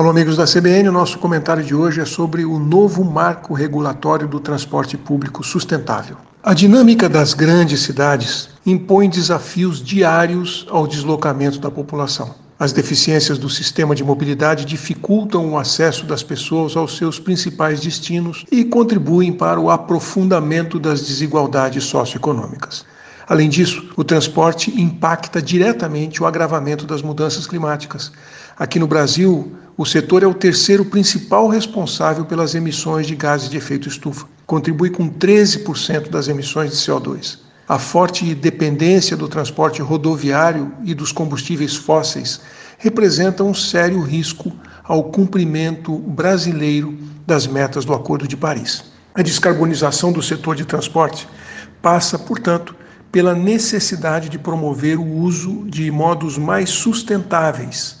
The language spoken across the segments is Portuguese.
Alô, amigos da CBN, o nosso comentário de hoje é sobre o novo marco regulatório do transporte público sustentável. A dinâmica das grandes cidades impõe desafios diários ao deslocamento da população. As deficiências do sistema de mobilidade dificultam o acesso das pessoas aos seus principais destinos e contribuem para o aprofundamento das desigualdades socioeconômicas. Além disso, o transporte impacta diretamente o agravamento das mudanças climáticas. Aqui no Brasil, o setor é o terceiro principal responsável pelas emissões de gases de efeito estufa. Contribui com 13% das emissões de CO2. A forte dependência do transporte rodoviário e dos combustíveis fósseis representa um sério risco ao cumprimento brasileiro das metas do Acordo de Paris. A descarbonização do setor de transporte passa, portanto, pela necessidade de promover o uso de modos mais sustentáveis,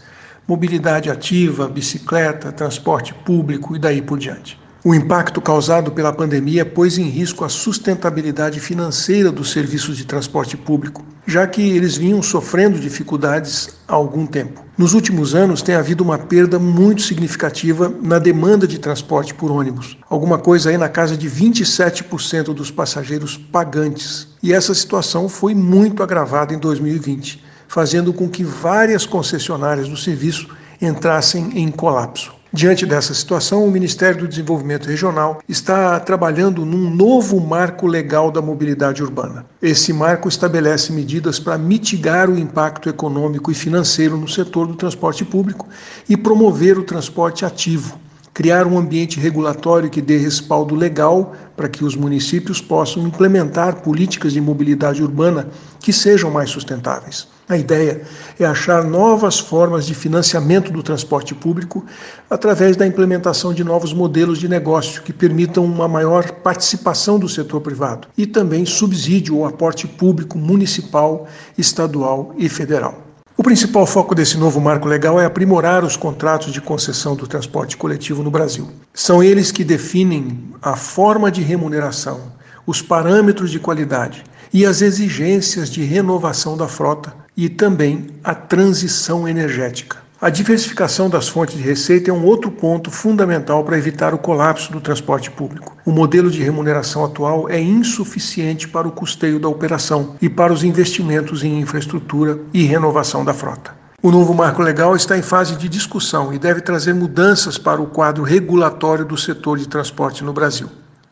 mobilidade ativa, bicicleta, transporte público e daí por diante. O impacto causado pela pandemia pôs em risco a sustentabilidade financeira dos serviços de transporte público, já que eles vinham sofrendo dificuldades há algum tempo. Nos últimos anos, tem havido uma perda muito significativa na demanda de transporte por ônibus, alguma coisa aí na casa de 27% dos passageiros pagantes. E essa situação foi muito agravada em 2020, fazendo com que várias concessionárias do serviço entrassem em colapso. Diante dessa situação, o Ministério do Desenvolvimento Regional está trabalhando num novo marco legal da mobilidade urbana. Esse marco estabelece medidas para mitigar o impacto econômico e financeiro no setor do transporte público e promover o transporte ativo, criar um ambiente regulatório que dê respaldo legal para que os municípios possam implementar políticas de mobilidade urbana que sejam mais sustentáveis. A ideia é achar novas formas de financiamento do transporte público através da implementação de novos modelos de negócio que permitam uma maior participação do setor privado e também subsídio ou aporte público municipal, estadual e federal. O principal foco desse novo marco legal é aprimorar os contratos de concessão do transporte coletivo no Brasil. São eles que definem a forma de remuneração, os parâmetros de qualidade e as exigências de renovação da frota e também a transição energética. A diversificação das fontes de receita é um outro ponto fundamental para evitar o colapso do transporte público. O modelo de remuneração atual é insuficiente para o custeio da operação e para os investimentos em infraestrutura e renovação da frota. O novo marco legal está em fase de discussão e deve trazer mudanças para o quadro regulatório do setor de transporte no Brasil.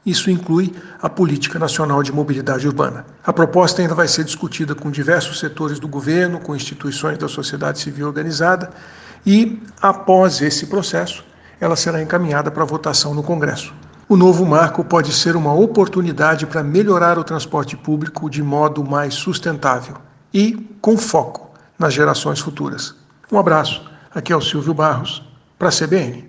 Isso inclui a Política Nacional de Mobilidade Urbana. A proposta ainda vai ser discutida com diversos setores do governo, com instituições da sociedade civil organizada e, após esse processo, ela será encaminhada para votação no Congresso. O novo marco pode ser uma oportunidade para melhorar o transporte público de modo mais sustentável e com foco nas gerações futuras. Um abraço. Aqui é o Silvio Barros, para a CBN.